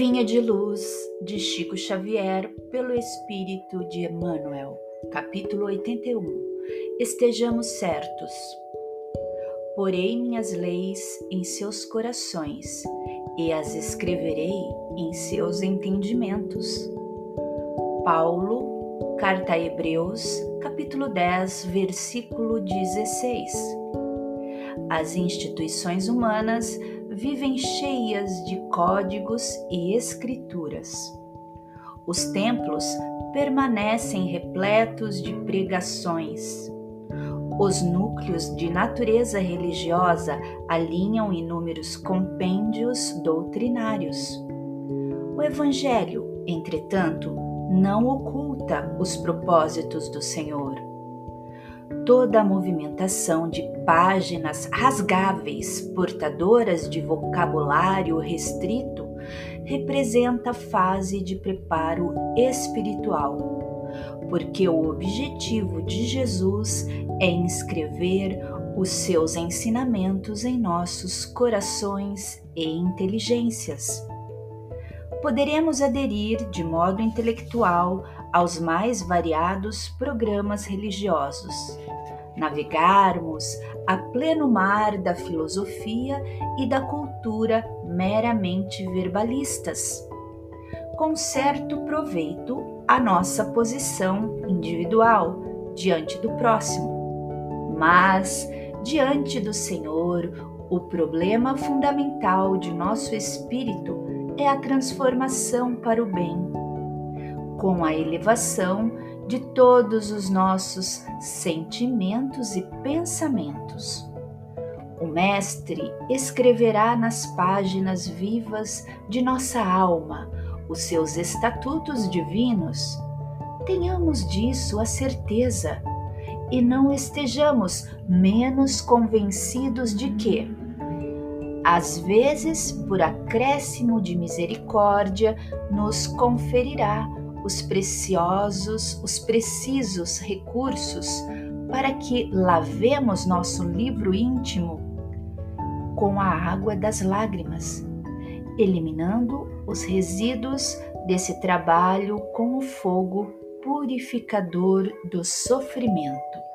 Vinha de Luz, de Chico Xavier, pelo Espírito de Emmanuel, capítulo 81. Estejamos certos. Porei minhas leis em seus corações e as escreverei em seus entendimentos. Paulo, Carta a Hebreus, capítulo 10, versículo 16. As instituições humanas vivem cheias de códigos e escrituras. Os templos permanecem repletos de pregações. Os núcleos de natureza religiosa alinham inúmeros compêndios doutrinários. O Evangelho, entretanto, não oculta os propósitos do Senhor toda a movimentação de páginas rasgáveis, portadoras de vocabulário restrito, representa fase de preparo espiritual, porque o objetivo de Jesus é inscrever os seus ensinamentos em nossos corações e inteligências. Poderemos aderir de modo intelectual aos mais variados programas religiosos, navegarmos a pleno mar da filosofia e da cultura meramente verbalistas, com certo proveito à nossa posição individual diante do próximo. Mas, diante do Senhor, o problema fundamental de nosso espírito é a transformação para o bem com a elevação de todos os nossos sentimentos e pensamentos. O Mestre escreverá nas páginas vivas de nossa alma os seus estatutos divinos. Tenhamos disso a certeza e não estejamos menos convencidos de que, às vezes, por acréscimo de misericórdia, nos conferirá os preciosos, os precisos recursos para que lavemos nosso livro íntimo com a água das lágrimas, eliminando os resíduos desse trabalho com o fogo purificador do sofrimento.